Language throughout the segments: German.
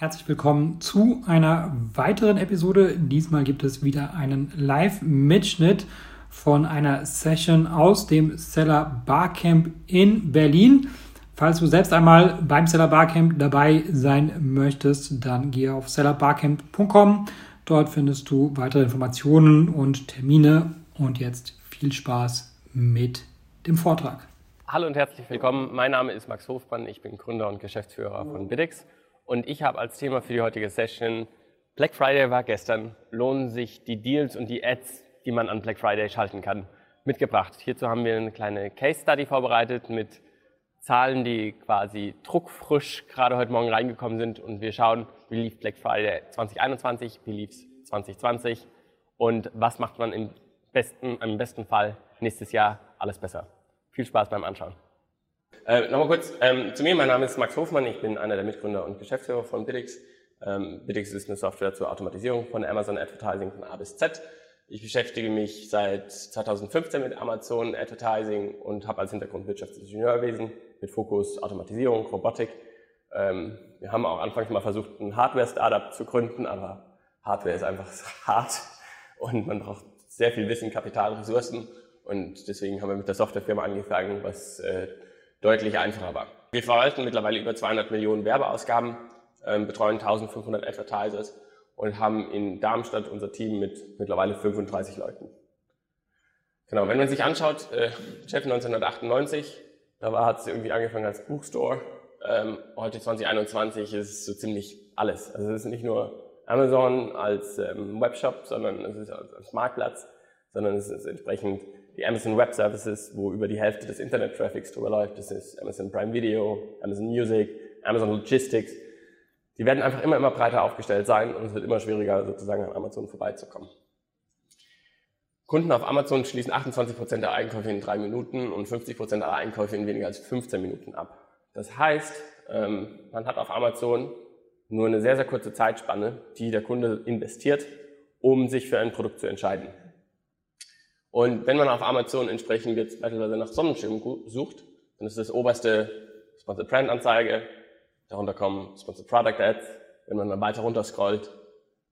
Herzlich willkommen zu einer weiteren Episode. Diesmal gibt es wieder einen Live-Mitschnitt von einer Session aus dem Seller Barcamp in Berlin. Falls du selbst einmal beim Seller Barcamp dabei sein möchtest, dann gehe auf sellerbarcamp.com. Dort findest du weitere Informationen und Termine. Und jetzt viel Spaß mit dem Vortrag. Hallo und herzlich willkommen. Mein Name ist Max Hofmann. Ich bin Gründer und Geschäftsführer von Biddix. Und ich habe als Thema für die heutige Session, Black Friday war gestern, lohnen sich die Deals und die Ads, die man an Black Friday schalten kann, mitgebracht. Hierzu haben wir eine kleine Case Study vorbereitet mit Zahlen, die quasi druckfrisch gerade heute Morgen reingekommen sind. Und wir schauen, wie lief Black Friday 2021, wie lief es 2020 und was macht man im besten, im besten Fall nächstes Jahr alles besser. Viel Spaß beim Anschauen. Äh, Nochmal kurz ähm, zu mir. Mein Name ist Max Hofmann. Ich bin einer der Mitgründer und Geschäftsführer von Biddix. Ähm, Biddix ist eine Software zur Automatisierung von Amazon Advertising von A bis Z. Ich beschäftige mich seit 2015 mit Amazon Advertising und habe als Hintergrund Wirtschaftsingenieurwesen mit Fokus Automatisierung, Robotik. Ähm, wir haben auch anfangs mal versucht, ein Hardware-Startup zu gründen, aber Hardware ist einfach hart und man braucht sehr viel Wissen, Kapital, Ressourcen und deswegen haben wir mit der Softwarefirma angefangen, was äh, deutlich einfacher war. Wir verwalten mittlerweile über 200 Millionen Werbeausgaben, ähm, betreuen 1500 Advertisers und haben in Darmstadt unser Team mit mittlerweile 35 Leuten. Genau, wenn man sich anschaut, äh, Chef 1998, da war, hat es irgendwie angefangen als Buchstore. Ähm, heute 2021 ist es so ziemlich alles. Also es ist nicht nur Amazon als ähm, Webshop, sondern es ist als Marktplatz, sondern es ist entsprechend die Amazon Web Services, wo über die Hälfte des Internet-Traffics drüber läuft. Das ist Amazon Prime Video, Amazon Music, Amazon Logistics. Die werden einfach immer, immer breiter aufgestellt sein und es wird immer schwieriger, sozusagen an Amazon vorbeizukommen. Kunden auf Amazon schließen 28% der Einkäufe in drei Minuten und 50% der Einkäufe in weniger als 15 Minuten ab. Das heißt, ähm, man hat auf Amazon nur eine sehr, sehr kurze Zeitspanne, die der Kunde investiert, um sich für ein Produkt zu entscheiden. Und wenn man auf Amazon entsprechend jetzt beispielsweise nach Sonnenschirm sucht, dann ist das oberste Sponsored Brand Anzeige, darunter kommen Sponsored Product Ads. Wenn man dann weiter runter scrollt,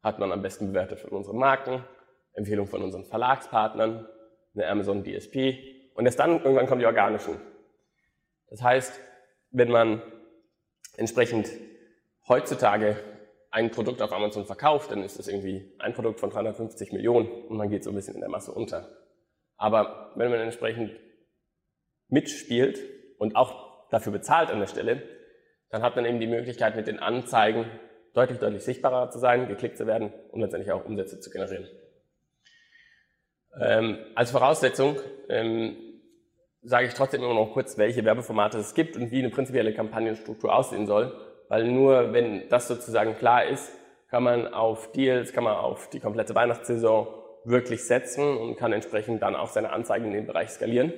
hat man am besten bewertet von unseren Marken, Empfehlung von unseren Verlagspartnern, eine Amazon DSP und erst dann irgendwann kommen die organischen. Das heißt, wenn man entsprechend heutzutage ein Produkt auf Amazon verkauft, dann ist das irgendwie ein Produkt von 350 Millionen und man geht so ein bisschen in der Masse unter. Aber wenn man entsprechend mitspielt und auch dafür bezahlt an der Stelle, dann hat man eben die Möglichkeit, mit den Anzeigen deutlich, deutlich sichtbarer zu sein, geklickt zu werden und letztendlich auch Umsätze zu generieren. Ähm, als Voraussetzung ähm, sage ich trotzdem immer noch kurz, welche Werbeformate es gibt und wie eine prinzipielle Kampagnenstruktur aussehen soll, weil nur wenn das sozusagen klar ist, kann man auf Deals, kann man auf die komplette Weihnachtssaison wirklich setzen und kann entsprechend dann auch seine Anzeigen in dem Bereich skalieren.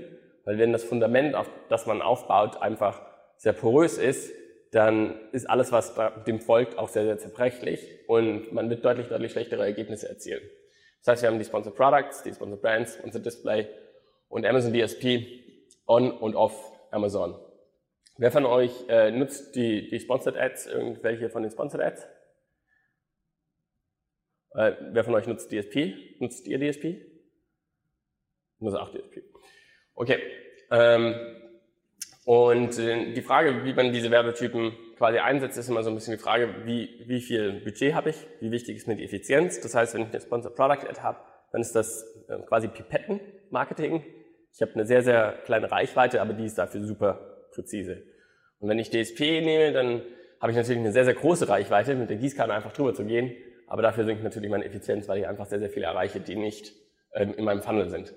Weil wenn das Fundament, auf das man aufbaut, einfach sehr porös ist, dann ist alles, was dem folgt, auch sehr, sehr zerbrechlich und man wird deutlich, deutlich schlechtere Ergebnisse erzielen. Das heißt, wir haben die Sponsored Products, die Sponsored Brands, Sponsored Display und Amazon DSP on und off Amazon. Wer von euch äh, nutzt die, die Sponsored Ads, irgendwelche von den Sponsored Ads? Äh, wer von euch nutzt DSP? Nutzt ihr DSP? Nutzt auch DSP. Okay. Ähm, und äh, die Frage, wie man diese Werbetypen quasi einsetzt, ist immer so ein bisschen die Frage, wie, wie viel Budget habe ich? Wie wichtig ist mir die Effizienz? Das heißt, wenn ich eine Sponsored Product Ad habe, dann ist das äh, quasi Pipetten-Marketing. Ich habe eine sehr, sehr kleine Reichweite, aber die ist dafür super präzise. Und wenn ich DSP nehme, dann habe ich natürlich eine sehr, sehr große Reichweite, mit der Gießkanne einfach drüber zu gehen aber dafür sinkt natürlich meine Effizienz, weil ich einfach sehr, sehr viele erreiche, die nicht ähm, in meinem Funnel sind.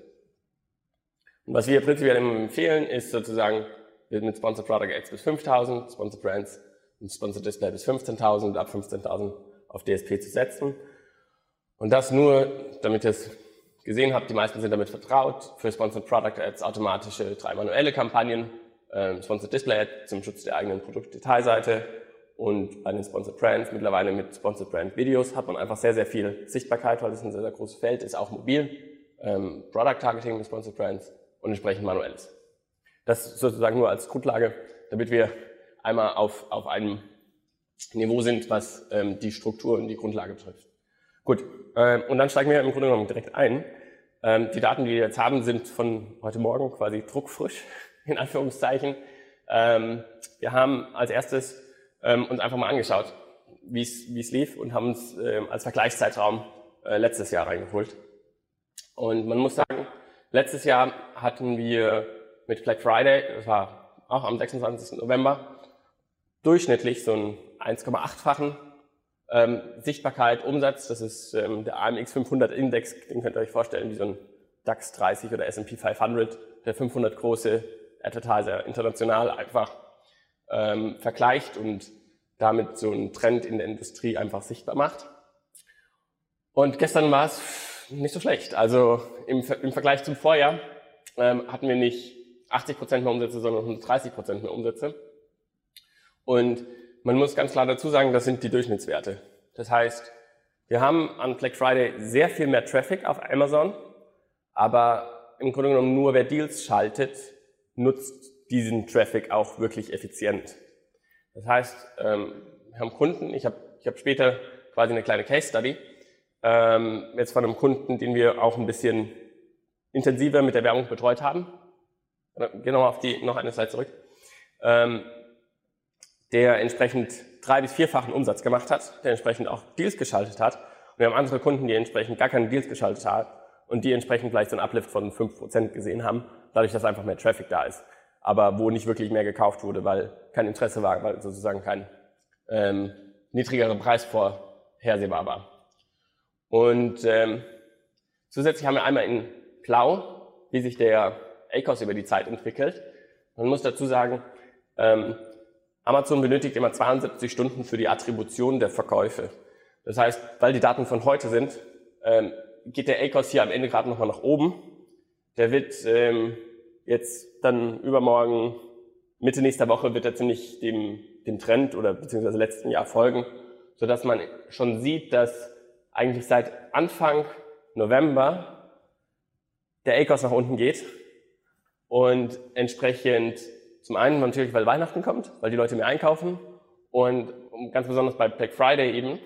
Und was wir prinzipiell immer empfehlen, ist sozusagen mit Sponsor Product Ads bis 5000, Sponsor Brands und Sponsor Display bis 15.000 und ab 15.000 auf DSP zu setzen. Und das nur, damit ihr es gesehen habt, die meisten sind damit vertraut, für Sponsored Product Ads automatische drei manuelle Kampagnen, ähm, Sponsored Display Ad zum Schutz der eigenen Produktdetailseite, und bei den Sponsored Brands, mittlerweile mit Sponsored Brand Videos, hat man einfach sehr, sehr viel Sichtbarkeit, weil das ein sehr, sehr großes Feld ist, auch mobil. Ähm, Product Targeting mit Sponsored Brands und entsprechend manuelles. Das sozusagen nur als Grundlage, damit wir einmal auf, auf einem Niveau sind, was ähm, die Struktur und die Grundlage betrifft. Gut, ähm, und dann steigen wir im Grunde genommen direkt ein. Ähm, die Daten, die wir jetzt haben, sind von heute Morgen quasi druckfrisch, in Anführungszeichen. Ähm, wir haben als erstes ähm, uns einfach mal angeschaut, wie es lief und haben uns ähm, als Vergleichszeitraum äh, letztes Jahr reingeholt. Und man muss sagen, letztes Jahr hatten wir mit Black Friday, das war auch am 26. November, durchschnittlich so einen 1,8-fachen ähm, Sichtbarkeit, Umsatz. Das ist ähm, der AMX 500 Index, den könnt ihr euch vorstellen wie so ein DAX 30 oder S&P 500, der 500 große Advertiser international einfach ähm, vergleicht und damit so einen Trend in der Industrie einfach sichtbar macht. Und gestern war es nicht so schlecht. Also im, im Vergleich zum Vorjahr ähm, hatten wir nicht 80 Prozent mehr Umsätze, sondern 130 Prozent mehr Umsätze. Und man muss ganz klar dazu sagen, das sind die Durchschnittswerte. Das heißt, wir haben an Black Friday sehr viel mehr Traffic auf Amazon, aber im Grunde genommen nur wer Deals schaltet, nutzt diesen Traffic auch wirklich effizient. Das heißt, ähm, wir haben Kunden, ich habe ich hab später quasi eine kleine Case Study, ähm, jetzt von einem Kunden, den wir auch ein bisschen intensiver mit der Werbung betreut haben. Wir auf die, noch eine Slide zurück. Ähm, der entsprechend drei- bis vierfachen Umsatz gemacht hat, der entsprechend auch Deals geschaltet hat. Und wir haben andere Kunden, die entsprechend gar keine Deals geschaltet haben und die entsprechend vielleicht so einen Uplift von 5% gesehen haben, dadurch, dass einfach mehr Traffic da ist. Aber wo nicht wirklich mehr gekauft wurde, weil kein Interesse war, weil sozusagen kein ähm, niedrigerer Preis vorhersehbar war. Und ähm, zusätzlich haben wir einmal in Blau, wie sich der ACOS über die Zeit entwickelt. Man muss dazu sagen, ähm, Amazon benötigt immer 72 Stunden für die Attribution der Verkäufe. Das heißt, weil die Daten von heute sind, ähm, geht der ACOS hier am Ende gerade nochmal nach oben. Der wird ähm, jetzt dann übermorgen, Mitte nächster Woche, wird er ziemlich dem, dem Trend oder beziehungsweise letzten Jahr folgen, sodass man schon sieht, dass eigentlich seit Anfang November der ACOS nach unten geht und entsprechend zum einen natürlich, weil Weihnachten kommt, weil die Leute mehr einkaufen und ganz besonders bei Black Friday eben,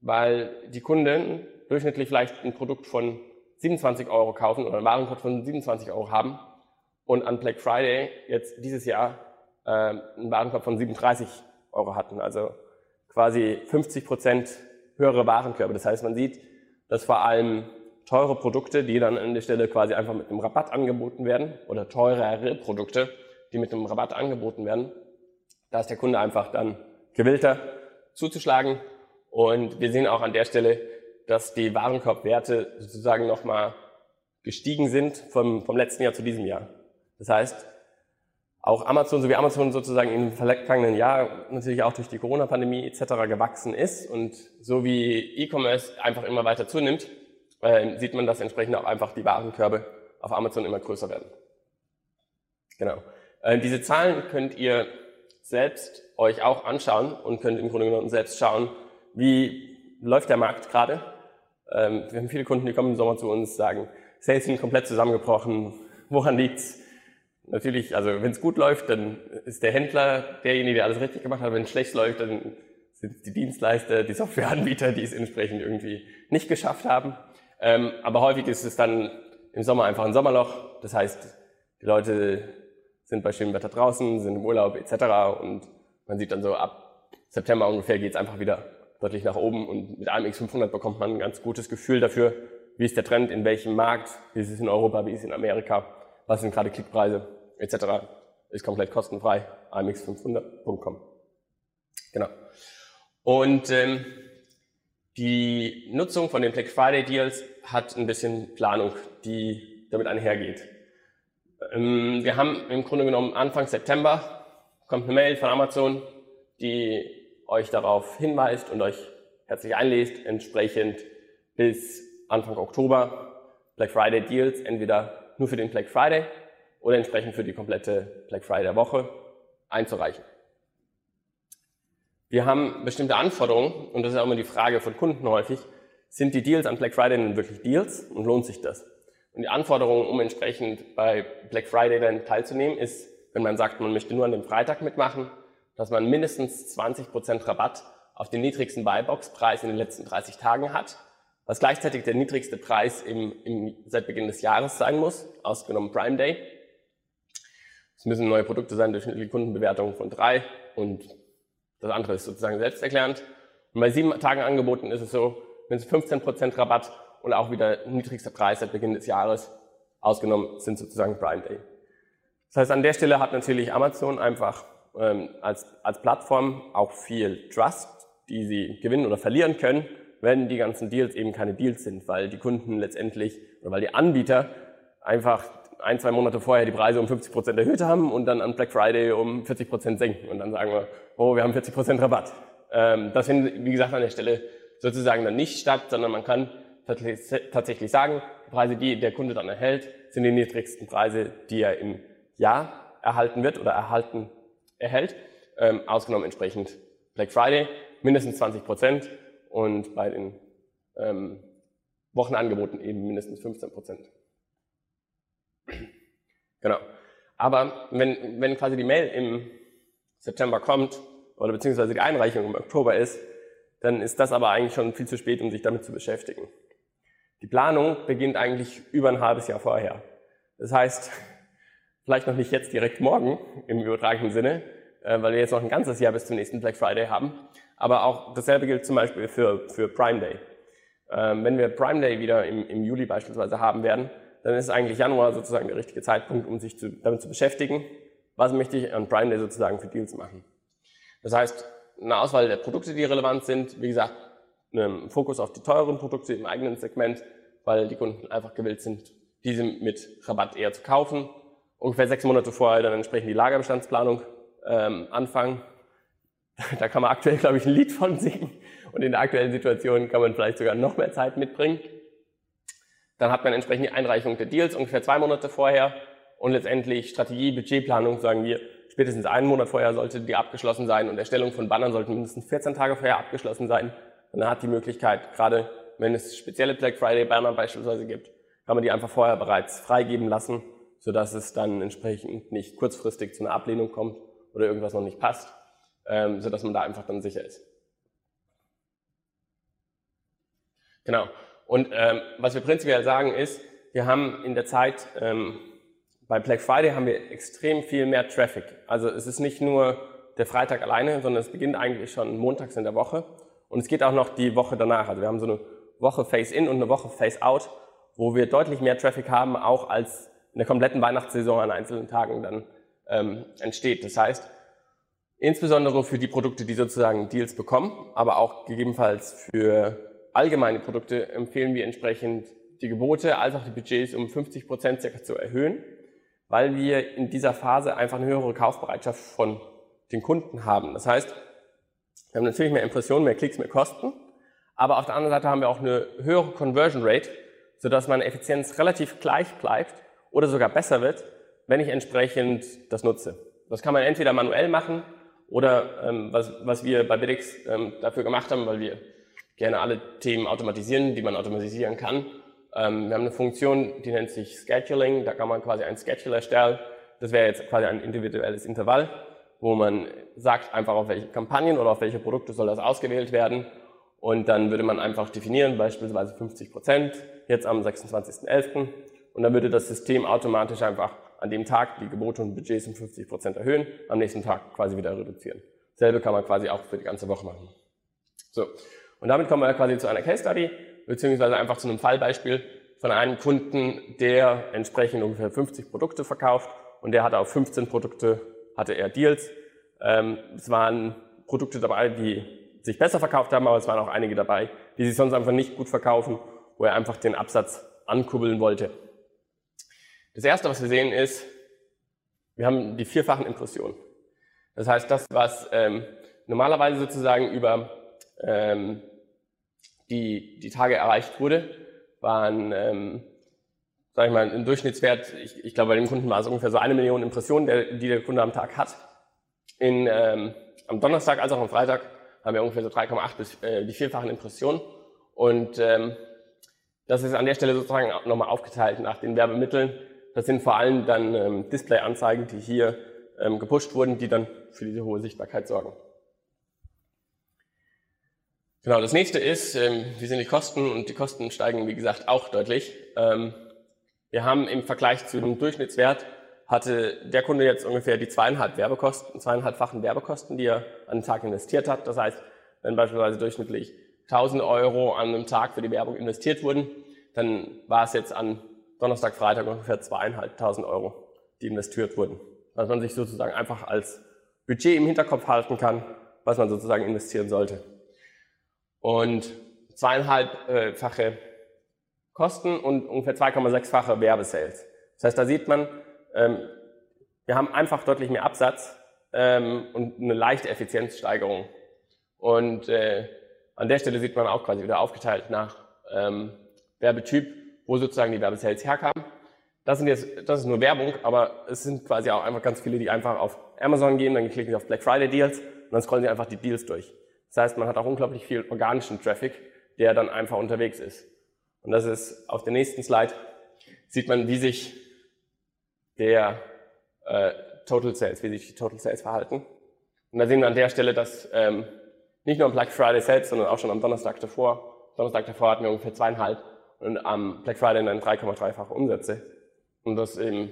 weil die Kunden durchschnittlich vielleicht ein Produkt von 27 Euro kaufen oder einen Warenkorb von 27 Euro haben und an Black Friday jetzt dieses Jahr äh, einen Warenkorb von 37 Euro hatten. Also quasi 50 Prozent höhere Warenkörbe. Das heißt, man sieht, dass vor allem teure Produkte, die dann an der Stelle quasi einfach mit einem Rabatt angeboten werden oder teurere Produkte, die mit einem Rabatt angeboten werden. Da ist der Kunde einfach dann gewillter zuzuschlagen. Und wir sehen auch an der Stelle, dass die Warenkorbwerte sozusagen nochmal gestiegen sind vom, vom letzten Jahr zu diesem Jahr. Das heißt, auch Amazon, so wie Amazon sozusagen im vergangenen Jahr natürlich auch durch die Corona-Pandemie etc. gewachsen ist und so wie E-Commerce einfach immer weiter zunimmt, äh, sieht man, dass entsprechend auch einfach die Warenkörbe auf Amazon immer größer werden. Genau. Äh, diese Zahlen könnt ihr selbst euch auch anschauen und könnt im Grunde genommen selbst schauen, wie läuft der Markt gerade. Ähm, wir haben viele Kunden, die kommen im Sommer zu uns, sagen, Sales sind komplett zusammengebrochen. Woran liegt's? Natürlich, also wenn es gut läuft, dann ist der Händler derjenige, der alles richtig gemacht hat. Wenn es schlecht läuft, dann sind die Dienstleister, die Softwareanbieter, die es entsprechend irgendwie nicht geschafft haben. Ähm, aber häufig ist es dann im Sommer einfach ein Sommerloch. Das heißt, die Leute sind bei schönem Wetter draußen, sind im Urlaub etc. Und man sieht dann so ab September ungefähr geht es einfach wieder deutlich nach oben und mit einem X500 bekommt man ein ganz gutes Gefühl dafür, wie ist der Trend, in welchem Markt, wie ist es in Europa, wie ist es in Amerika, was sind gerade Klickpreise etc. Ist komplett kostenfrei, amx500.com. Genau. Und ähm, die Nutzung von den Black Friday Deals hat ein bisschen Planung, die damit einhergeht. Ähm, wir haben im Grunde genommen Anfang September kommt eine Mail von Amazon, die euch darauf hinweist und euch herzlich einlädt, entsprechend bis Anfang Oktober Black Friday Deals entweder nur für den Black Friday oder entsprechend für die komplette Black Friday Woche einzureichen. Wir haben bestimmte Anforderungen und das ist auch immer die Frage von Kunden häufig, sind die Deals an Black Friday denn wirklich Deals und lohnt sich das? Und die Anforderung, um entsprechend bei Black Friday dann teilzunehmen, ist, wenn man sagt, man möchte nur an dem Freitag mitmachen, dass man mindestens 20% Rabatt auf den niedrigsten Buybox-Preis in den letzten 30 Tagen hat, was gleichzeitig der niedrigste Preis im, im, seit Beginn des Jahres sein muss, ausgenommen Prime Day. Es müssen neue Produkte sein, durchschnittliche Kundenbewertung von drei und das andere ist sozusagen selbsterklärend. Und bei sieben Tagen Angeboten ist es so, wenn es 15% Rabatt und auch wieder niedrigster Preis seit Beginn des Jahres, ausgenommen sind sozusagen Prime Day. Das heißt, an der Stelle hat natürlich Amazon einfach ähm, als, als Plattform auch viel Trust, die sie gewinnen oder verlieren können, wenn die ganzen Deals eben keine Deals sind, weil die Kunden letztendlich oder weil die Anbieter einfach ein, zwei Monate vorher die Preise um 50 Prozent erhöht haben und dann an Black Friday um 40 Prozent senken. Und dann sagen wir, oh, wir haben 40 Prozent Rabatt. Ähm, das findet, wie gesagt, an der Stelle sozusagen dann nicht statt, sondern man kann tatsächlich sagen, die Preise, die der Kunde dann erhält, sind die niedrigsten Preise, die er im Jahr erhalten wird oder erhalten erhält, ähm, ausgenommen entsprechend Black Friday, mindestens 20 Prozent und bei den ähm, Wochenangeboten eben mindestens 15 Prozent. Genau. Aber wenn, wenn quasi die Mail im September kommt oder beziehungsweise die Einreichung im Oktober ist, dann ist das aber eigentlich schon viel zu spät, um sich damit zu beschäftigen. Die Planung beginnt eigentlich über ein halbes Jahr vorher. Das heißt, vielleicht noch nicht jetzt direkt morgen im übertragenen Sinne, äh, weil wir jetzt noch ein ganzes Jahr bis zum nächsten Black Friday haben. Aber auch dasselbe gilt zum Beispiel für, für Prime Day. Ähm, wenn wir Prime Day wieder im, im Juli beispielsweise haben werden, dann ist eigentlich Januar sozusagen der richtige Zeitpunkt, um sich zu, damit zu beschäftigen, was möchte ich an Prime Day sozusagen für Deals machen. Das heißt, eine Auswahl der Produkte, die relevant sind, wie gesagt, ein Fokus auf die teuren Produkte im eigenen Segment, weil die Kunden einfach gewillt sind, diese mit Rabatt eher zu kaufen. Ungefähr sechs Monate vorher dann entsprechend die Lagerbestandsplanung ähm, anfangen. Da kann man aktuell, glaube ich, ein Lied von singen. Und in der aktuellen Situation kann man vielleicht sogar noch mehr Zeit mitbringen. Dann hat man entsprechend die Einreichung der Deals ungefähr zwei Monate vorher und letztendlich Strategie, Budgetplanung, sagen wir, spätestens einen Monat vorher sollte die abgeschlossen sein und Erstellung von Bannern sollten mindestens 14 Tage vorher abgeschlossen sein. Und dann hat die Möglichkeit, gerade wenn es spezielle Black Friday Banner beispielsweise gibt, kann man die einfach vorher bereits freigeben lassen, sodass es dann entsprechend nicht kurzfristig zu einer Ablehnung kommt oder irgendwas noch nicht passt, ähm, sodass man da einfach dann sicher ist. Genau. Und ähm, was wir prinzipiell sagen ist, wir haben in der Zeit, ähm, bei Black Friday haben wir extrem viel mehr Traffic. Also es ist nicht nur der Freitag alleine, sondern es beginnt eigentlich schon montags in der Woche. Und es geht auch noch die Woche danach. Also wir haben so eine Woche Face-In und eine Woche Face-Out, wo wir deutlich mehr Traffic haben, auch als in der kompletten Weihnachtssaison an einzelnen Tagen dann ähm, entsteht. Das heißt, insbesondere für die Produkte, die sozusagen Deals bekommen, aber auch gegebenenfalls für allgemeine Produkte empfehlen wir entsprechend die Gebote als auch die Budgets um 50 Prozent circa zu erhöhen, weil wir in dieser Phase einfach eine höhere Kaufbereitschaft von den Kunden haben. Das heißt, wir haben natürlich mehr Impressionen, mehr Klicks, mehr Kosten, aber auf der anderen Seite haben wir auch eine höhere Conversion Rate, sodass meine Effizienz relativ gleich bleibt oder sogar besser wird, wenn ich entsprechend das nutze. Das kann man entweder manuell machen oder ähm, was, was wir bei Bidix ähm, dafür gemacht haben, weil wir gerne alle Themen automatisieren, die man automatisieren kann. Ähm, wir haben eine Funktion, die nennt sich Scheduling. Da kann man quasi ein Schedule erstellen. Das wäre jetzt quasi ein individuelles Intervall, wo man sagt einfach, auf welche Kampagnen oder auf welche Produkte soll das ausgewählt werden. Und dann würde man einfach definieren, beispielsweise 50 Prozent, jetzt am 26.11. Und dann würde das System automatisch einfach an dem Tag die Gebote und Budgets um 50 Prozent erhöhen, am nächsten Tag quasi wieder reduzieren. Selbe kann man quasi auch für die ganze Woche machen. So. Und damit kommen wir quasi zu einer Case Study, beziehungsweise einfach zu einem Fallbeispiel von einem Kunden, der entsprechend ungefähr 50 Produkte verkauft und der hatte auf 15 Produkte, hatte er Deals. Ähm, es waren Produkte dabei, die sich besser verkauft haben, aber es waren auch einige dabei, die sich sonst einfach nicht gut verkaufen, wo er einfach den Absatz ankurbeln wollte. Das erste, was wir sehen, ist, wir haben die vierfachen Impressionen. Das heißt, das, was ähm, normalerweise sozusagen über ähm, die, die Tage erreicht wurde, waren, ähm, sag ich mal, ein Durchschnittswert, ich, ich glaube, bei dem Kunden war es ungefähr so eine Million Impressionen, der, die der Kunde am Tag hat. In, ähm, am Donnerstag als auch am Freitag haben wir ungefähr so 3,8 bis äh, die vierfachen Impressionen. Und ähm, das ist an der Stelle sozusagen nochmal aufgeteilt nach den Werbemitteln. Das sind vor allem dann ähm, Display-Anzeigen, die hier ähm, gepusht wurden, die dann für diese hohe Sichtbarkeit sorgen. Genau, das nächste ist, ähm, wie sind die Kosten? Und die Kosten steigen, wie gesagt, auch deutlich. Ähm, wir haben im Vergleich zu dem Durchschnittswert hatte der Kunde jetzt ungefähr die zweieinhalb Werbekosten, zweieinhalbfachen Werbekosten, die er an den Tag investiert hat. Das heißt, wenn beispielsweise durchschnittlich 1000 Euro an einem Tag für die Werbung investiert wurden, dann war es jetzt an Donnerstag, Freitag ungefähr zweieinhalbtausend Euro, die investiert wurden. Was man sich sozusagen einfach als Budget im Hinterkopf halten kann, was man sozusagen investieren sollte. Und zweieinhalbfache Kosten und ungefähr 2,6-fache Werbesales. Das heißt, da sieht man, ähm, wir haben einfach deutlich mehr Absatz ähm, und eine leichte Effizienzsteigerung. Und äh, an der Stelle sieht man auch quasi wieder aufgeteilt nach ähm, Werbetyp, wo sozusagen die Werbesales herkamen. Das, sind jetzt, das ist nur Werbung, aber es sind quasi auch einfach ganz viele, die einfach auf Amazon gehen, dann klicken sie auf Black Friday Deals und dann scrollen sie einfach die Deals durch. Das heißt, man hat auch unglaublich viel organischen Traffic, der dann einfach unterwegs ist. Und das ist auf der nächsten Slide, sieht man, wie sich der äh, Total Sales, wie sich die Total Sales verhalten. Und da sehen wir an der Stelle, dass ähm, nicht nur am Black Friday selbst, sondern auch schon am Donnerstag davor, Donnerstag davor hatten wir ungefähr zweieinhalb und am Black Friday dann 3,3-fache Umsätze. Und das ähm,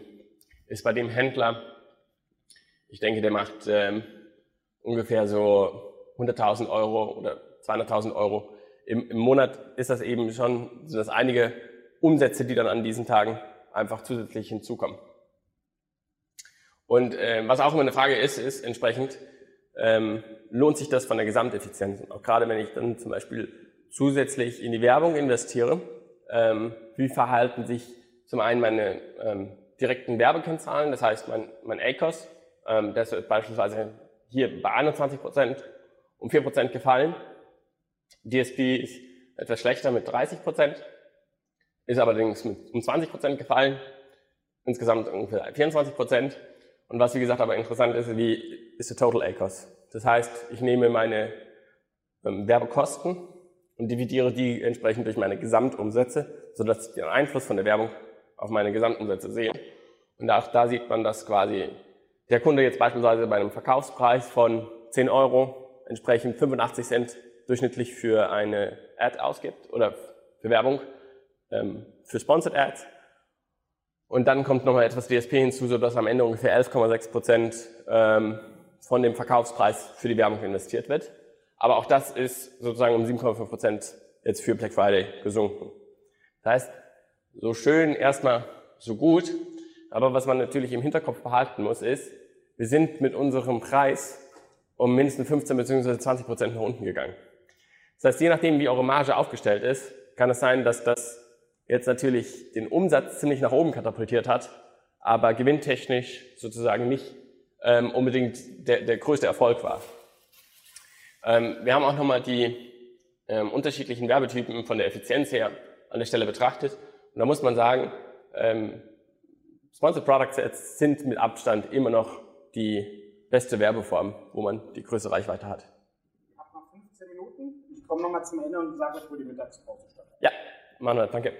ist bei dem Händler, ich denke, der macht ähm, ungefähr so 100.000 Euro oder 200.000 Euro. Im, Im Monat ist das eben schon, sind das einige Umsätze, die dann an diesen Tagen einfach zusätzlich hinzukommen. Und äh, was auch immer eine Frage ist, ist entsprechend, ähm, lohnt sich das von der Gesamteffizienz? Auch gerade wenn ich dann zum Beispiel zusätzlich in die Werbung investiere, ähm, wie verhalten sich zum einen meine ähm, direkten Werbekennzahlen, das heißt mein, mein ACOS, ähm, das wird beispielsweise hier bei 21 Prozent um 4 Prozent gefallen. DSP ist etwas schlechter mit 30 Prozent, ist allerdings mit um 20 Prozent gefallen, insgesamt ungefähr 24 Prozent. Und was wie gesagt aber interessant ist, wie ist der Total ACOS. Das heißt, ich nehme meine ähm, Werbekosten und dividiere die entsprechend durch meine Gesamtumsätze, sodass ich den Einfluss von der Werbung auf meine Gesamtumsätze sehe. Und auch da sieht man, dass quasi der Kunde jetzt beispielsweise bei einem Verkaufspreis von 10 Euro entsprechend 85 Cent durchschnittlich für eine Ad ausgibt oder für Werbung, ähm, für Sponsored Ads und dann kommt nochmal etwas DSP hinzu, sodass am Ende ungefähr 11,6 Prozent ähm, von dem Verkaufspreis für die Werbung investiert wird. Aber auch das ist sozusagen um 7,5 Prozent jetzt für Black Friday gesunken. Das heißt, so schön erstmal so gut, aber was man natürlich im Hinterkopf behalten muss, ist, wir sind mit unserem Preis um mindestens 15 bzw. 20 Prozent nach unten gegangen. Das heißt, je nachdem, wie eure Marge aufgestellt ist, kann es sein, dass das jetzt natürlich den Umsatz ziemlich nach oben katapultiert hat, aber gewinntechnisch sozusagen nicht ähm, unbedingt der, der größte Erfolg war. Ähm, wir haben auch nochmal die ähm, unterschiedlichen Werbetypen von der Effizienz her an der Stelle betrachtet. Und da muss man sagen, ähm, Sponsored Product Sets sind mit Abstand immer noch die beste Werbeform, wo man die größte Reichweite hat. Ich habe noch 15 Minuten. Ich komme nochmal zum Ende und sage euch, wo die Mittagspause stattfindet. Ja, Manuel, danke.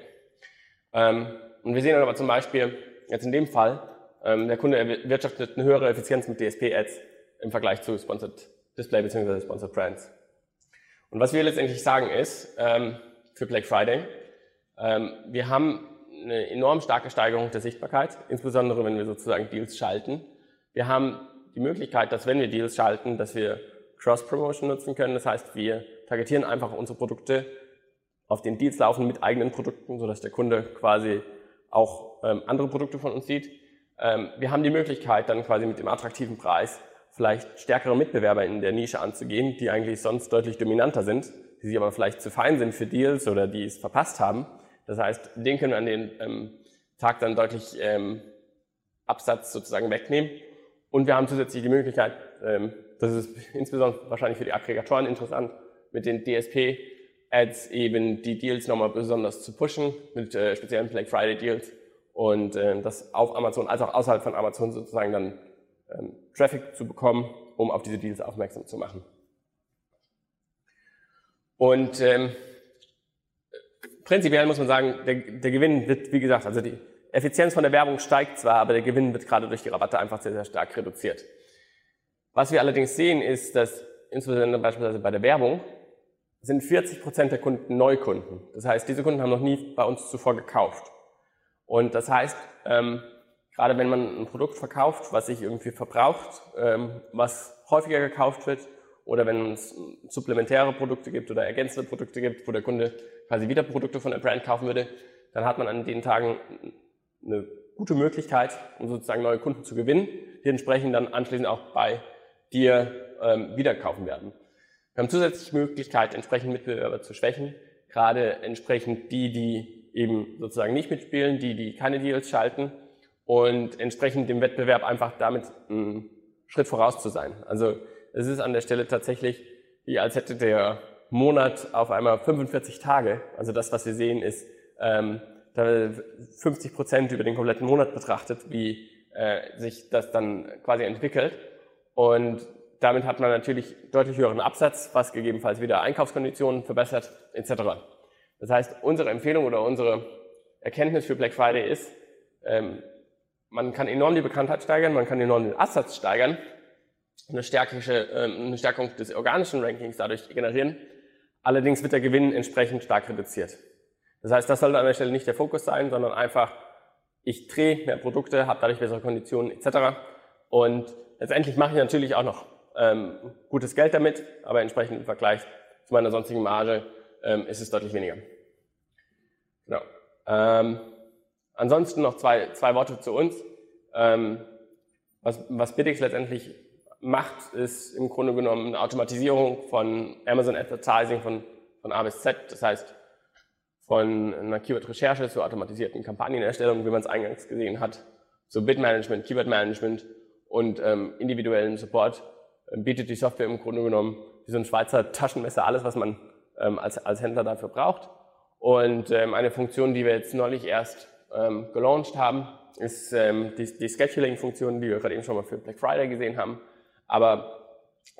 Ähm, und wir sehen dann aber zum Beispiel, jetzt in dem Fall, ähm, der Kunde erwirtschaftet eine höhere Effizienz mit DSP-Ads im Vergleich zu Sponsored Display bzw. Sponsored Brands. Und was wir letztendlich sagen ist, ähm, für Black Friday, ähm, wir haben eine enorm starke Steigerung der Sichtbarkeit, insbesondere wenn wir sozusagen Deals schalten. Wir haben die Möglichkeit, dass wenn wir Deals schalten, dass wir Cross-Promotion nutzen können. Das heißt, wir targetieren einfach unsere Produkte auf den Deals laufen mit eigenen Produkten, sodass der Kunde quasi auch ähm, andere Produkte von uns sieht. Ähm, wir haben die Möglichkeit, dann quasi mit dem attraktiven Preis vielleicht stärkere Mitbewerber in der Nische anzugehen, die eigentlich sonst deutlich dominanter sind, die sich aber vielleicht zu fein sind für Deals oder die es verpasst haben. Das heißt, den können wir an den ähm, Tag dann deutlich ähm, Absatz sozusagen wegnehmen. Und wir haben zusätzlich die Möglichkeit, ähm, das ist insbesondere wahrscheinlich für die Aggregatoren interessant, mit den DSP Ads eben die Deals nochmal besonders zu pushen mit äh, speziellen Black Friday Deals und äh, das auf Amazon als auch außerhalb von Amazon sozusagen dann ähm, Traffic zu bekommen, um auf diese Deals aufmerksam zu machen. Und ähm, prinzipiell muss man sagen, der, der Gewinn wird, wie gesagt, also die Effizienz von der Werbung steigt zwar, aber der Gewinn wird gerade durch die Rabatte einfach sehr, sehr stark reduziert. Was wir allerdings sehen, ist, dass insbesondere beispielsweise bei der Werbung sind 40 Prozent der Kunden Neukunden. Das heißt, diese Kunden haben noch nie bei uns zuvor gekauft. Und das heißt, ähm, gerade wenn man ein Produkt verkauft, was sich irgendwie verbraucht, ähm, was häufiger gekauft wird, oder wenn es supplementäre Produkte gibt oder ergänzende Produkte gibt, wo der Kunde quasi wieder Produkte von der Brand kaufen würde, dann hat man an den Tagen eine gute Möglichkeit, um sozusagen neue Kunden zu gewinnen, die entsprechend dann anschließend auch bei dir ähm, wieder kaufen werden. Wir haben zusätzlich die Möglichkeit, entsprechend Mitbewerber zu schwächen, gerade entsprechend die, die eben sozusagen nicht mitspielen, die, die keine Deals schalten und entsprechend dem Wettbewerb einfach damit einen Schritt voraus zu sein. Also es ist an der Stelle tatsächlich, wie als hätte der Monat auf einmal 45 Tage. Also das, was wir sehen, ist ähm, 50 Prozent über den kompletten Monat betrachtet, wie äh, sich das dann quasi entwickelt. Und damit hat man natürlich deutlich höheren Absatz, was gegebenenfalls wieder Einkaufskonditionen verbessert, etc. Das heißt, unsere Empfehlung oder unsere Erkenntnis für Black Friday ist, ähm, man kann enorm die Bekanntheit steigern, man kann enorm den Absatz steigern, eine, stärkische, ähm, eine Stärkung des organischen Rankings dadurch generieren. Allerdings wird der Gewinn entsprechend stark reduziert. Das heißt, das sollte an der Stelle nicht der Fokus sein, sondern einfach, ich drehe mehr Produkte, habe dadurch bessere Konditionen etc. Und letztendlich mache ich natürlich auch noch ähm, gutes Geld damit, aber entsprechend im Vergleich zu meiner sonstigen Marge ähm, ist es deutlich weniger. Genau. Ähm, ansonsten noch zwei, zwei Worte zu uns. Ähm, was, was Bittix letztendlich macht, ist im Grunde genommen eine Automatisierung von Amazon Advertising von, von A bis Z. Das heißt, von einer Keyword-Recherche zur automatisierten Kampagnenerstellung, wie man es eingangs gesehen hat, zu Bid-Management, Keyword-Management und ähm, individuellen Support äh, bietet die Software im Grunde genommen wie so ein Schweizer Taschenmesser alles, was man ähm, als, als Händler dafür braucht. Und ähm, eine Funktion, die wir jetzt neulich erst ähm, gelauncht haben, ist ähm, die, die Scheduling-Funktion, die wir gerade eben schon mal für Black Friday gesehen haben. Aber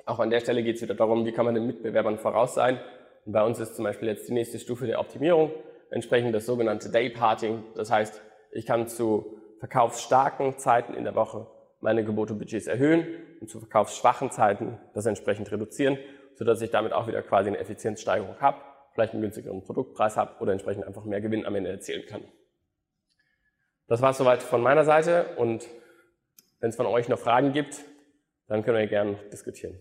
auch an der Stelle geht es wieder darum, wie kann man den Mitbewerbern voraus sein. Und bei uns ist zum Beispiel jetzt die nächste Stufe der Optimierung, entsprechend das sogenannte Day-Parting. Das heißt, ich kann zu verkaufsstarken Zeiten in der Woche meine Gebotebudgets erhöhen und zu verkaufsschwachen Zeiten das entsprechend reduzieren, sodass ich damit auch wieder quasi eine Effizienzsteigerung habe, vielleicht einen günstigeren Produktpreis habe oder entsprechend einfach mehr Gewinn am Ende erzielen kann. Das war soweit von meiner Seite und wenn es von euch noch Fragen gibt, dann können wir gerne diskutieren.